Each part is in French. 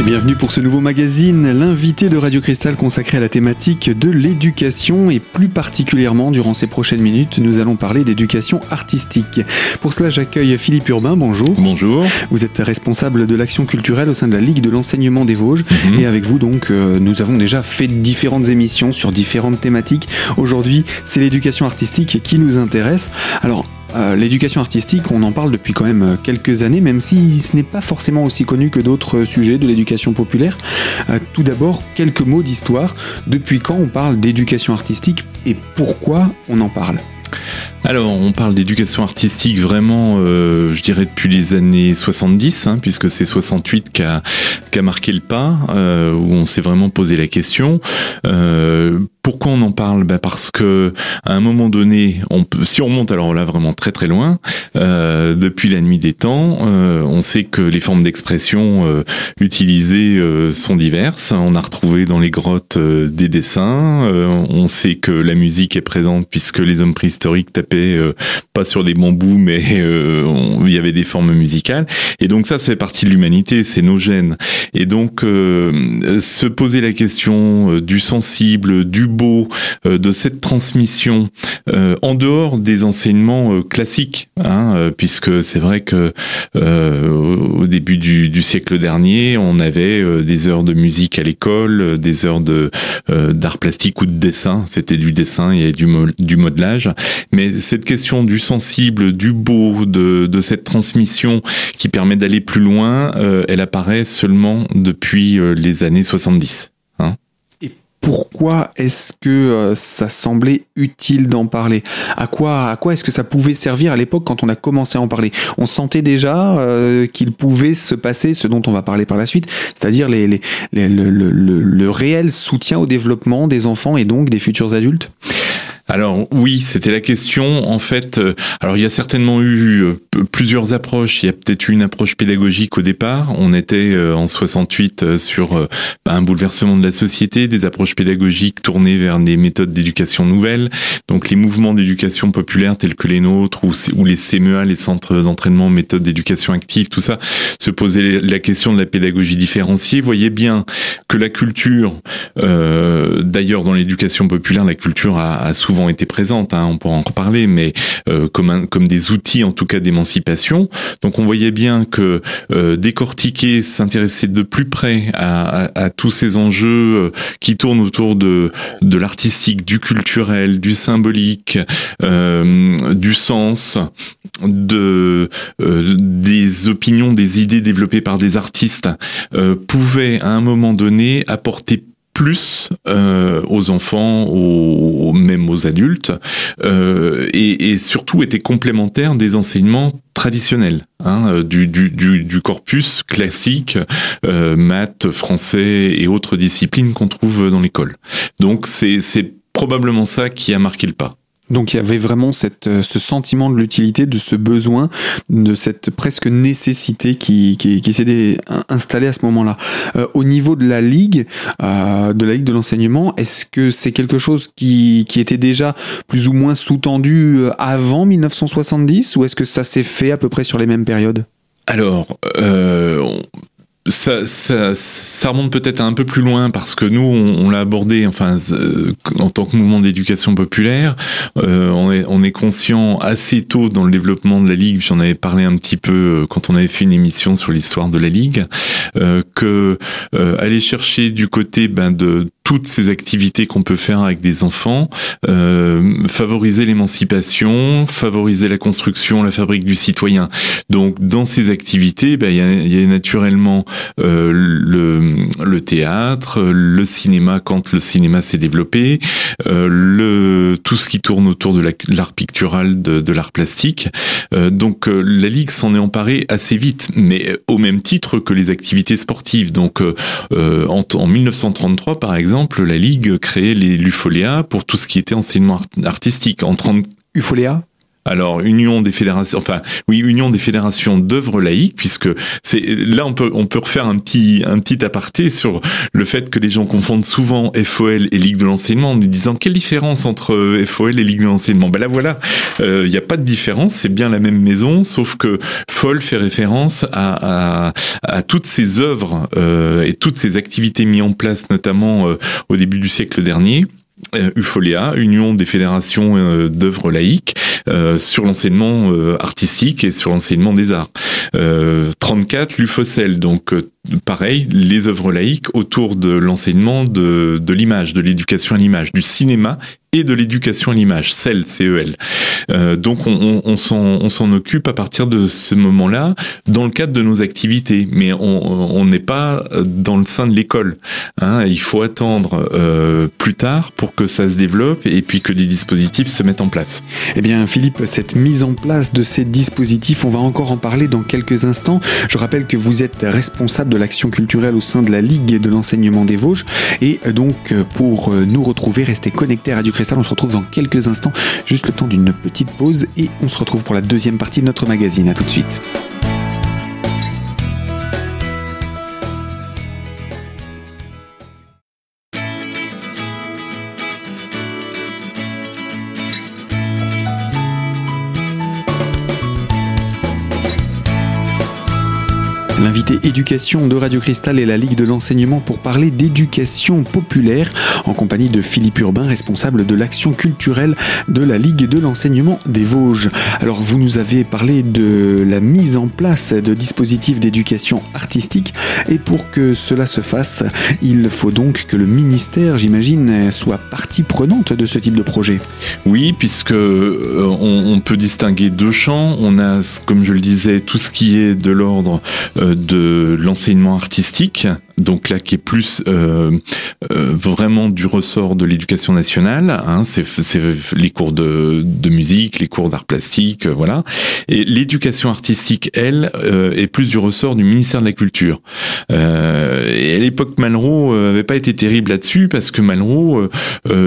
Et bienvenue pour ce nouveau magazine, l'invité de Radio Cristal consacré à la thématique de l'éducation et plus particulièrement durant ces prochaines minutes, nous allons parler d'éducation artistique. Pour cela, j'accueille Philippe Urbain, bonjour. Bonjour. Vous êtes responsable de l'action culturelle au sein de la Ligue de l'enseignement des Vosges Mhm. et avec vous donc euh, nous avons déjà fait différentes émissions sur différentes thématiques. Aujourd'hui, c'est l'éducation artistique qui nous intéresse. Alors, euh, l'éducation artistique, on en parle depuis quand même euh, quelques années, même si ce n'est pas forcément aussi connu que d'autres euh, sujets de l'éducation populaire. Tout d'abord, quelques mots d'histoire. Depuis quand on parle d'éducation artistique et pourquoi on en parle? Alors, on parle d'éducation artistique vraiment, euh, je dirais, depuis les années 70, hein, puisque c'est 68 qui a, marqué le pas, euh, où on s'est vraiment posé la question. Euh, pourquoi on en parle? Ben Parce que à un moment donné, on peut, si on remonte alors là vraiment très très loin, depuis la nuit des temps, on sait que les formes d'expression utilisées sont diverses. On a retrouvé dans les grottes des dessins. On sait que la musique est présente puisque les hommes préhistoriques euh, pas sur des bambous, mais euh, il y avait des formes musicales. Et donc ça, ça fait partie de l'humanité, c'est nos gènes. Et donc euh, se poser la question du sensible, du beau, de cette transmission en dehors des enseignements classiques, hein, puisque c'est vrai que au début du, du siècle dernier, on avait des heures de musique à l'école, des heures de d'art plastique ou de dessin. C'était du dessin et du, mo- du modelage. Mais cette question du sensible, du beau, de, cette transmission qui permet d'aller plus loin, euh, elle apparaît seulement depuis euh, les années 70. Pourquoi est-ce que euh, ça semblait utile d'en parler? À quoi, à quoi est-ce que ça pouvait servir à l'époque quand on a commencé à en parler? On sentait déjà qu'il pouvait se passer ce dont on va parler par la suite, c'est-à-dire le réel soutien au développement des enfants et donc des futurs adultes? Alors oui, c'était la question. En fait, euh, alors il y a certainement eu euh, plusieurs approches. Il y a peut-être eu une approche pédagogique au départ. On était euh, en 68 euh, sur un bouleversement de la société, des approches pédagogiques tournées vers des méthodes d'éducation nouvelles. Donc les mouvements d'éducation populaire tels que les nôtres ou, les CMEA, les centres d'entraînement, méthodes d'éducation active, tout ça, se posaient la question de la pédagogie différenciée. Voyez bien que la culture, d'ailleurs dans l'éducation populaire, la culture a souvent été présente, hein, on pourra en reparler, mais euh, comme, des outils en tout cas d'émancipation. Donc on voyait bien que euh, décortiquer, s'intéresser de plus près à, tous ces enjeux euh, qui tournent autour de, l'artistique, du culturel, du symbolique, du sens, de des opinions, des idées développées par des artistes pouvait à un moment donné apporter plus euh, aux enfants, aux, même aux adultes, euh, et, surtout était complémentaire des enseignements traditionnels, hein, euh, du, corpus classique, euh, maths, français et autres disciplines qu'on trouve dans l'école. Donc c'est probablement ça qui a marqué le pas. Donc il y avait vraiment euh, ce sentiment de l'utilité, de ce besoin, de cette presque nécessité qui, qui, s'est installée à ce moment-là. Euh, au niveau de la ligue, euh, de la ligue de l'enseignement, est-ce que c'est quelque chose qui, était déjà plus ou moins sous-tendu avant 1970 ou est-ce que ça s'est fait à peu près sur les mêmes périodes? Alors, ça, ça, ça remonte peut-être un peu plus loin parce que nous, on, l'a abordé, enfin, euh, en tant que mouvement d'éducation populaire, euh, on, est, on est conscient assez tôt dans le développement de la ligue. J'en avais parlé un petit peu euh, quand on avait fait une émission sur l'histoire de la ligue, euh, que euh, aller chercher du côté ben, de toutes ces activités qu'on peut faire avec des enfants, euh, favoriser l'émancipation, favoriser la construction, la fabrique du citoyen. Donc dans ces activités, ben, il y, a, y a naturellement euh, le, le théâtre, le cinéma quand le cinéma s'est développé, euh, le tout ce qui tourne autour de la- de l'art pictural, de, de l'art plastique. Euh, donc euh, la ligue s'en est emparée assez vite, mais au même titre que les activités sportives. Donc euh, euh, en, en 1933 par exemple, la ligue créait les l'UFOLEA pour tout ce qui était enseignement art- artistique. En 30, Ufoléa Alors, union des fédérations, enfin, oui, union des fédérations d'œuvres laïques, puisque c'est là on peut on peut refaire un petit un petit aparté sur le fait que les gens confondent souvent FOL et Ligue de l'enseignement en nous disant quelle différence entre FOL et Ligue de l'enseignement? Ben là voilà, il n'y a pas de différence, c'est bien la même maison, sauf que FOL fait référence à à, toutes ces œuvres euh, et toutes ces activités mises en place, notamment euh, au début du siècle dernier euh, UFOLEA, Union des fédérations euh, d'œuvres laïques, euh, sur l'enseignement artistique et sur l'enseignement des arts. 34, l'UFOCEL, donc pareil, les œuvres laïques autour de l'enseignement de l'image, de l'éducation à l'image, du cinéma et de l'éducation à l'image, CEL, CEL. Euh, donc on, on, on s'en occupe à partir de ce moment-là dans le cadre de nos activités, mais on n'est pas dans le sein de l'école. Hein. Il faut attendre euh, plus tard pour que ça se développe et puis que les dispositifs se mettent en place. Eh bien Philippe, cette mise en place de ces dispositifs, on va encore en parler dans quelques instants. Je rappelle que vous êtes responsable de l'action culturelle au sein de la Ligue de l'enseignement des Vosges et donc pour nous retrouver, restez connectés à Radio on se retrouve dans quelques instants, juste le temps d'une petite pause et on se retrouve pour la deuxième partie de notre magazine. A tout de suite. L'invité éducation de Radio Cristal et la Ligue de l'enseignement pour parler d'éducation populaire en compagnie de Philippe Urbain, responsable de l'action culturelle de la Ligue de l'enseignement des Vosges. Alors vous nous avez parlé de la mise en place de dispositifs d'éducation artistique et pour que cela se fasse, il faut donc que le ministère, j'imagine, soit partie prenante de ce type de projet. Oui, puisque euh, on, peut distinguer deux champs. On a, comme je le disais, tout ce qui est de l'ordre euh, de l'enseignement artistique, donc là qui est plus euh, euh, vraiment du ressort de l'éducation nationale, hein, c'est les cours de, de, musique, les cours d'art plastique, euh, voilà. Et l'éducation artistique, elle, euh, est plus du ressort du ministère de la Culture. Euh, et à l'époque, Malraux avait pas été terrible là-dessus parce que Malraux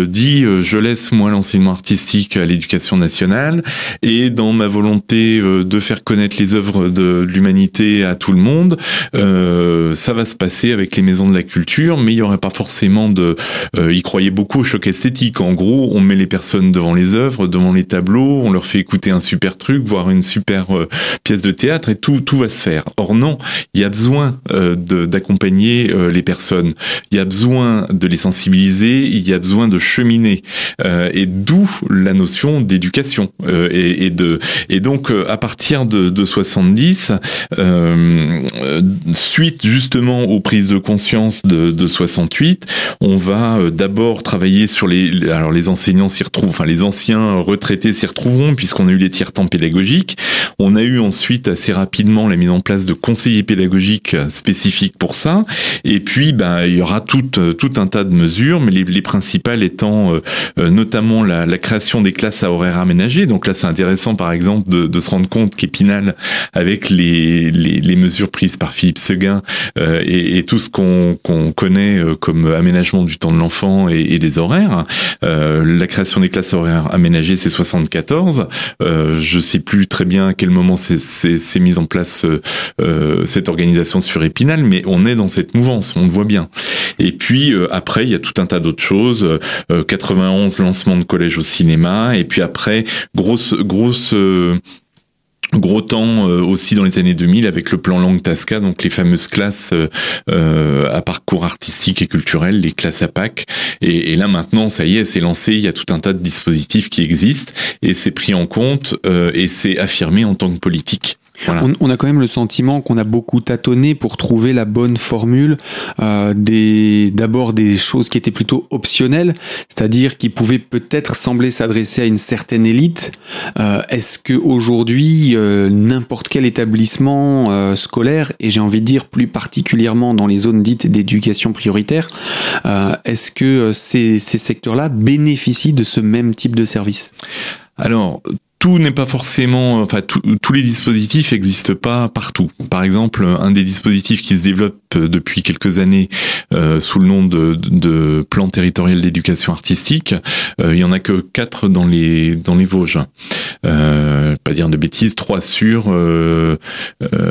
dit je laisse moi l'enseignement artistique à l'éducation nationale et dans ma volonté de faire connaître les œuvres de l'humanité à tout le monde, ça va se passer avec les maisons de la culture, mais il y aurait pas forcément de. Euh, ils croyaient beaucoup au choc esthétique. En gros, on met les personnes devant les œuvres, devant les tableaux, on leur fait écouter un super truc, voir une super euh, pièce de théâtre, et tout tout va se faire. Or non, il y a besoin euh, d'accompagner euh, les personnes. Il y a besoin de les sensibiliser. Il y a besoin de cheminer. et d'où la notion d'éducation. Et, et, de et donc à partir de, de 70, suite justement aux prises de de conscience de, de 68, on va euh, d'abord travailler sur les, alors les enseignants s'y retrouvent, enfin les anciens retraités s'y retrouveront puisqu'on a eu les tiers temps pédagogiques. On a eu ensuite assez rapidement la mise en place de conseillers pédagogiques spécifiques pour ça. Et puis, ben, il y aura tout, tout un tas de mesures, mais les, les principales étant euh, euh, notamment la, création des classes à horaires aménagés. Donc là, c'est intéressant, par exemple, de, se rendre compte qu'Épinal, avec les, les, mesures prises par Philippe Seguin euh, et, et tout ce qu'on connaît euh, comme aménagement du temps de l'enfant et, et, des horaires. Euh, la création des classes horaires aménagées, c'est 74. Euh, je sais plus très bien à quel moment c'est mis en place euh, cette organisation sur Épinal, mais on est dans cette mouvance, on le voit bien. Et puis euh, après, il y a tout un tas d'autres choses. 91, lancement de collège au cinéma, et puis après, grosse grosse Gros temps euh, aussi dans les années 2000 avec le plan Langue Tasca, donc les fameuses classes euh, euh, à parcours artistique et culturel, les classes APAC. Et, et là maintenant, ça y est, c'est lancé, il y a tout un tas de dispositifs qui existent et c'est pris en compte et c'est affirmé en tant que politique. On, a quand même le sentiment qu'on a beaucoup tâtonné pour trouver la bonne formule. Euh, des d'abord des choses qui étaient plutôt optionnelles, c'est-à-dire qui pouvaient peut-être sembler s'adresser à une certaine élite. Euh, Est-ce que aujourd'hui euh, n'importe quel établissement euh, scolaire, et j'ai envie de dire plus particulièrement dans les zones dites d'éducation prioritaire, euh, est-ce que ces, ces secteurs-là bénéficient de ce même type de service? Alors tout n'est pas forcément, enfin tous les dispositifs n'existent pas partout. Par exemple, un des dispositifs qui se développe depuis quelques années euh, sous le nom de, plan territorial d'éducation artistique, euh, il y en a que quatre dans les dans les Vosges. Euh, pas dire de bêtises, trois sur, euh,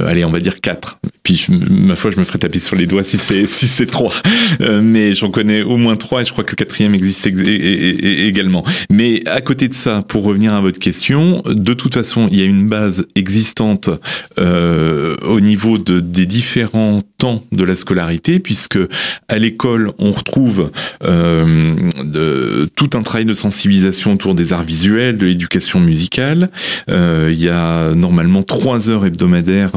allez, on va dire quatre. Puis ma foi, je me ferai taper sur les doigts si c'est si c'est trois, mais j'en connais au moins trois et je crois que le quatrième existe également. Mais à côté de ça, pour revenir à votre question, de toute façon, il y a une base existante au niveau de, des différents temps de la scolarité, puisque à l'école, on retrouve euh, de, tout un travail de sensibilisation autour des arts visuels, de l'éducation musicale. Euh, il y a normalement trois heures hebdomadaires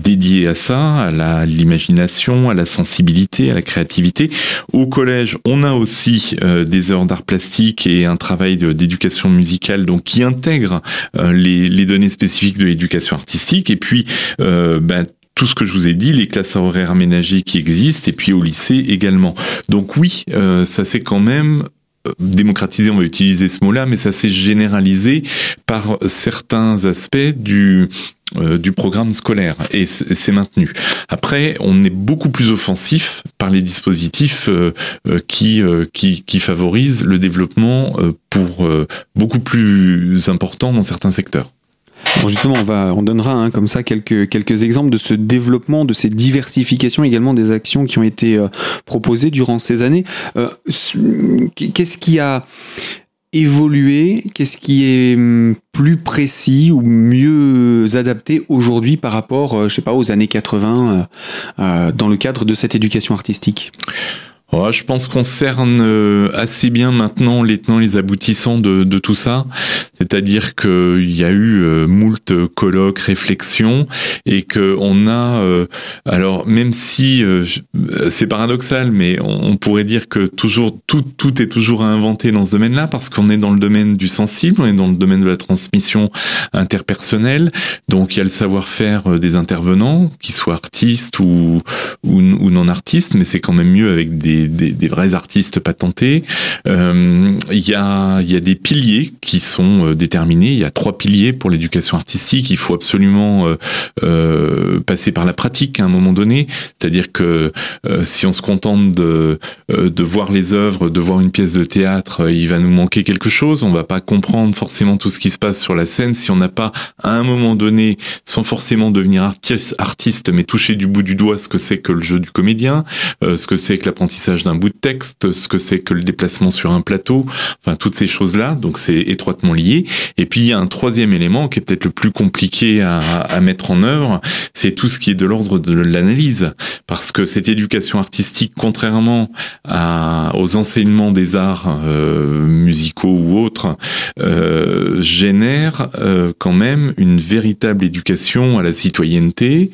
euh, euh dédiées à ça, à l'imagination, à la sensibilité, à la créativité. Au collège, on a aussi euh, des heures d'art plastique et un travail d'éducation musicale, donc qui intègre les, les, données spécifiques de l'éducation artistique. Et puis, ben, tout ce que je vous ai dit, les classes horaires aménagées qui existent, et puis au lycée également. Donc oui, euh, ça c'est quand même euh, démocratisé, on va utiliser ce mot-là, mais ça s'est généralisé par certains aspects du euh, programme scolaire et c'est maintenu. Après, on est beaucoup plus offensif par les dispositifs qui, qui, qui favorisent le développement pour beaucoup plus important dans certains secteurs. Justement, on va, on donnera hein, comme ça quelques exemples de ce développement, de ces diversifications également des actions qui ont été euh, proposées durant ces années. Euh, qu'est-ce qui a évolué? Qu'est-ce qui est hum, plus précis ou mieux adapté aujourd'hui par rapport, euh, je sais pas, aux années 80 dans le cadre de cette éducation artistique? Je pense qu'on cerne euh, assez bien maintenant les tenants, les aboutissants de, de tout ça. C'est-à-dire qu'il y a eu euh, moult colloques, réflexions, et que on a, euh, alors même si c'est paradoxal, mais on, pourrait dire que toujours tout, tout est toujours à inventer dans ce domaine-là, parce qu'on est dans le domaine du sensible, on est dans le domaine de la transmission interpersonnelle. Donc il y a le savoir-faire des intervenants, qu'ils soient artistes ou, ou non artistes, mais c'est quand même mieux avec des des, vrais artistes patentés. Euh, il y, a, des piliers qui sont euh, déterminés. Il y a trois piliers pour l'éducation artistique. Il faut absolument euh, passer par la pratique à un moment donné. C'est-à-dire que si on se contente de, voir les œuvres, de voir une pièce de théâtre, il va nous manquer quelque chose. On va pas comprendre forcément tout ce qui se passe sur la scène si on n'a pas à un moment donné, sans forcément devenir artiste mais toucher du bout du doigt ce que c'est que le jeu du comédien, ce que c'est que l'apprentissage d'un bout de texte, ce que c'est que le déplacement sur un plateau, enfin toutes ces choses-là, donc c'est étroitement lié. Et puis il y a un troisième élément qui est peut-être le plus compliqué à, mettre en œuvre, c'est tout ce qui est de l'ordre de l'analyse, parce que cette éducation artistique, contrairement aux enseignements des arts euh, musicaux ou autres, euh, génère euh, quand même une véritable éducation à la citoyenneté,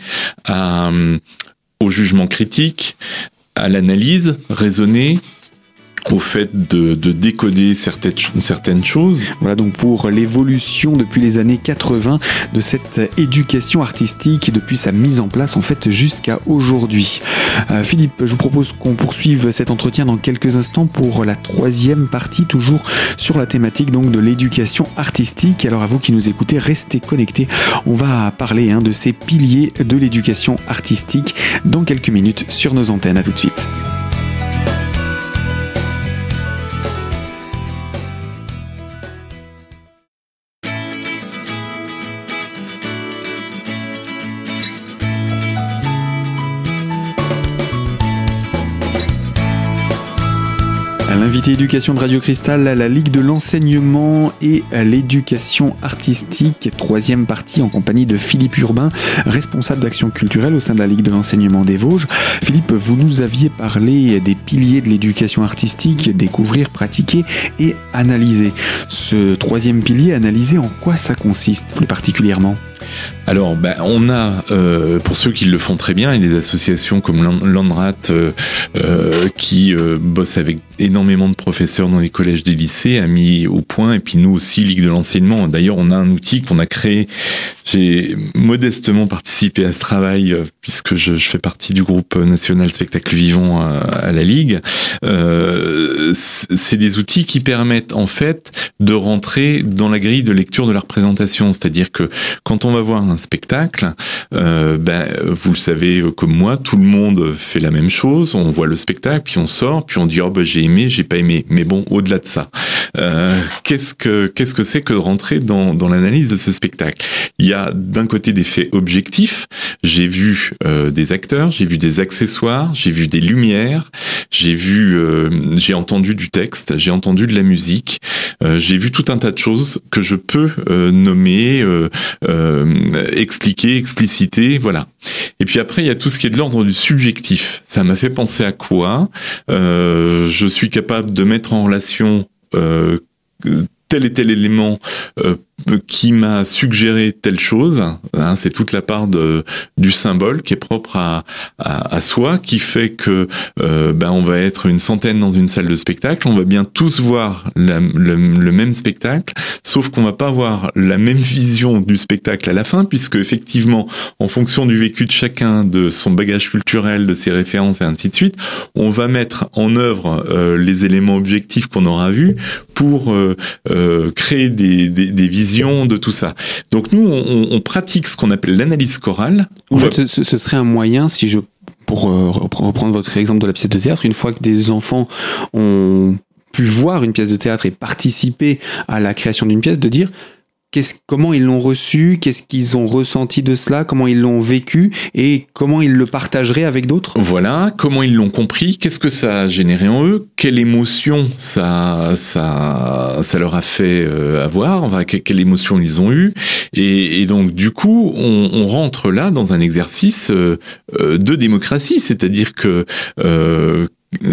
au jugement critique, à l'analyse raisonnée, au fait de, décoder certaines, choses. Voilà donc pour l'évolution depuis les années 80 de cette éducation artistique depuis sa mise en place en fait jusqu'à aujourd'hui. Euh, Philippe, je vous propose qu'on poursuive cet entretien dans quelques instants pour la troisième partie, toujours sur la thématique donc de l'éducation artistique. Alors à vous qui nous écoutez, restez connectés. On va parler hein, de ces piliers de l'éducation artistique dans quelques minutes sur nos antennes. À tout de suite. Éducation de Radio Cristal, la Ligue de l'enseignement et l'éducation artistique, troisième partie en compagnie de Philippe Urbain, responsable d'action culturelle au sein de la Ligue de l'enseignement des Vosges. Philippe, vous nous aviez parlé des piliers de l'éducation artistique, découvrir, pratiquer et analyser. Ce troisième pilier, analyser, en quoi ça consiste plus particulièrement? Alors, ben, on a, euh, pour ceux qui le font très bien, il y a des associations comme Landrat euh, euh, qui bossent avec énormément de professeurs dans les collèges des lycées, a mis au point, et puis nous aussi, Ligue de l'enseignement. D'ailleurs, on a un outil qu'on a créé. J'ai modestement participé à ce travail puisque je, fais partie du groupe national spectacle vivant à, la Ligue. C'est des outils qui permettent en fait de rentrer dans la grille de lecture de la représentation, c'est-à-dire que quand on va voir spectacle, euh, ben, vous le savez comme moi, tout le monde fait la même chose. On voit le spectacle, puis on sort, puis on dit oh ben j'ai aimé, j'ai pas aimé. Mais bon, au-delà de ça, euh, qu'est-ce que qu'est-ce que c'est que rentrer dans, dans l'analyse de ce spectacle? Il y a d'un côté des faits objectifs. J'ai vu euh, des acteurs, j'ai vu des accessoires, j'ai vu des lumières, j'ai vu, euh, j'ai entendu du texte, j'ai entendu de la musique, euh, j'ai vu tout un tas de choses que je peux euh, nommer, expliquer, expliciter, voilà. Et puis après, il y a tout ce qui est de l'ordre du subjectif. Ça m'a fait penser à quoi? Je suis capable de mettre en relation tel et tel élément euh, qui m'a suggéré telle chose. Hein, c'est toute la part de, du symbole qui est propre à, à, à soi, qui fait que euh, ben on va être une centaine dans une salle de spectacle, on va bien tous voir le, le, même spectacle, sauf qu'on va pas avoir la même vision du spectacle à la fin, puisque effectivement, en fonction du vécu de chacun, de son bagage culturel, de ses références et ainsi de suite, on va mettre en œuvre euh, les éléments objectifs qu'on aura vus pour euh, euh créer des, des, des visions de tout ça. Donc nous, on, on pratique ce qu'on appelle l'analyse chorale. En fait, ce, ce, serait un moyen, si je pour euh, reprendre votre exemple de la pièce de théâtre, une fois que des enfants ont pu voir une pièce de théâtre et participer à la création d'une pièce, de dire comment ils l'ont reçu, qu'est-ce qu'ils ont ressenti de cela, comment ils l'ont vécu et comment ils le partageraient avec d'autres. Voilà, comment ils l'ont compris, qu'est-ce que ça a généré en eux, quelle émotion ça ça ça leur a fait euh, avoir, enfin quelle émotion ils ont eu et, donc du coup on, rentre là dans un exercice euh, euh de démocratie, c'est-à-dire que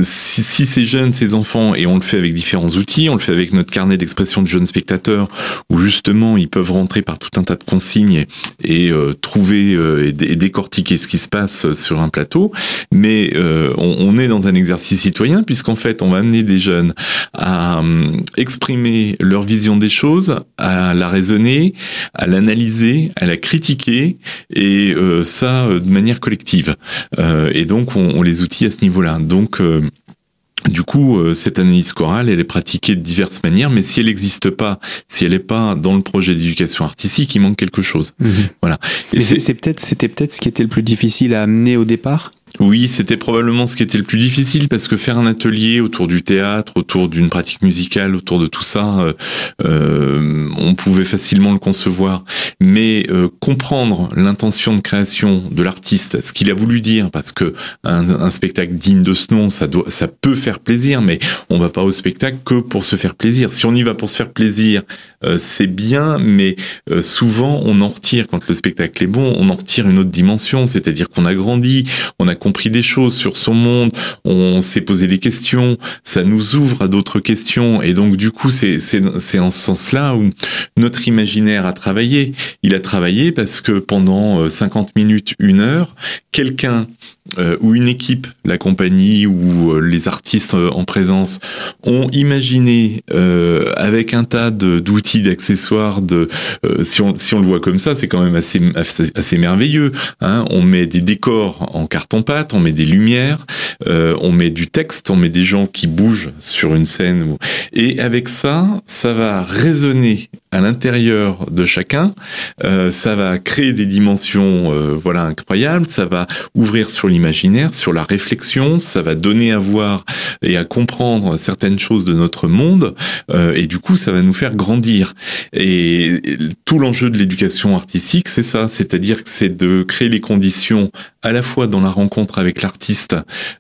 si, si ces jeunes, ces enfants, et on le fait avec différents outils, on le fait avec notre carnet d'expression de jeunes spectateurs, où justement ils peuvent rentrer par tout un tas de consignes et, euh, trouver euh, et, décortiquer ce qui se passe sur un plateau. Mais euh, on, on, est dans un exercice citoyen, puisqu'en fait on va amener des jeunes à euh, exprimer leur vision des choses, à la raisonner, à l'analyser, à la critiquer, et euh, ça de manière collective. et donc on, on les outille à ce niveau-là. Donc du coup, euh, cette analyse chorale, elle est pratiquée de diverses manières, mais si elle n'existe pas, si elle n'est pas dans le projet d'éducation artistique, il manque quelque chose. Mmh. Voilà. Et c'est peut-être, c'était peut-être ce qui était le plus difficile à amener au départ? Oui, c'était probablement ce qui était le plus difficile parce que faire un atelier autour du théâtre, autour d'une pratique musicale, autour de tout ça, euh, euh, on pouvait facilement le concevoir. Mais euh, comprendre l'intention de création de l'artiste, ce qu'il a voulu dire, parce que un, spectacle digne de ce nom, ça peut faire plaisir, mais on va pas au spectacle que pour se faire plaisir. Si on y va pour se faire plaisir, c'est bien, mais souvent on en retire quand le spectacle est bon, on en retire une autre dimension, c'est-à-dire qu'on a grandi, on a compris des choses sur son monde, on s'est posé des questions, ça nous ouvre à d'autres questions, et donc du coup c'est c'est en ce sens-là où notre imaginaire a travaillé. Il a travaillé parce que pendant 50 euh, minutes, une heure, quelqu'un euh, ou une équipe, la compagnie ou euh, les artistes euh, en présence ont imaginé euh, avec un tas d'outils, d'accessoires, de, euh, si, on, si on le voit comme ça, c'est quand même assez, assez, assez merveilleux. Hein on met des décors en carton-pâte, on met des lumières, euh, on met du texte, on met des gens qui bougent sur une scène. Et avec ça, ça va résonner à l'intérieur de chacun, ça va créer des dimensions voilà incroyables, ça va ouvrir sur l'imaginaire, sur la réflexion, ça va donner à voir et à comprendre certaines choses de notre monde, euh, et du coup, ça va nous faire grandir. Et tout l'enjeu de l'éducation artistique, c'est ça, c'est-à-dire que c'est de créer les conditions à la fois dans la rencontre avec l'artiste,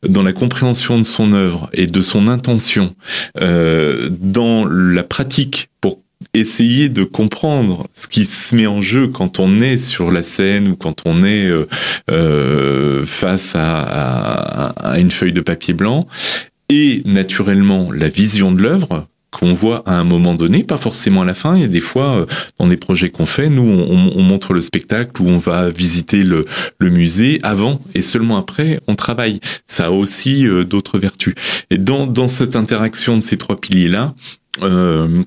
dans la compréhension de son œuvre et de son intention, euh, dans la pratique pour essayer de comprendre ce qui se met en jeu quand on est sur la scène ou quand on est euh, euh, face à, à, à, une feuille de papier blanc et naturellement la vision de l'œuvre qu'on voit à un moment donné, pas forcément à la fin. Il y a des fois, euh, dans des projets qu'on fait, nous, on, montre le spectacle ou on va visiter le, musée avant et seulement après, on travaille. Ça a aussi euh, d'autres vertus. Et dans, dans cette interaction de ces trois piliers-là, euh,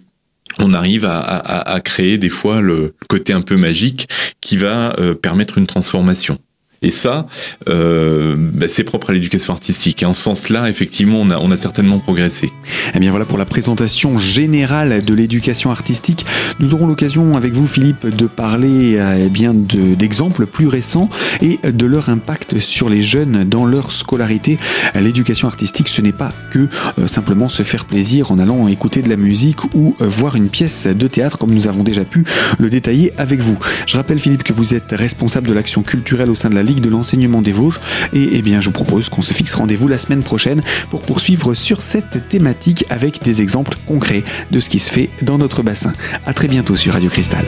on arrive à, créer des fois le côté un peu magique qui va permettre une transformation. Et ça, euh, bah, c'est propre à l'éducation artistique. Et en ce sens-là, effectivement, on a, certainement progressé. Eh bien voilà pour la présentation générale de l'éducation artistique. Nous aurons l'occasion avec vous, Philippe, de parler euh, eh bien d'exemples plus récents et de leur impact sur les jeunes dans leur scolarité. L'éducation artistique, ce n'est pas que euh, simplement se faire plaisir en allant écouter de la musique ou voir une pièce de théâtre, comme nous avons déjà pu le détailler avec vous. Je rappelle, Philippe, que vous êtes responsable de l'action culturelle au sein de la Ligue de l'enseignement des Vosges. Et eh je propose qu'on se fixe rendez-vous la semaine prochaine pour poursuivre sur cette thématique avec des exemples concrets de ce qui se fait dans notre bassin. À très bientôt sur Radio Cristal.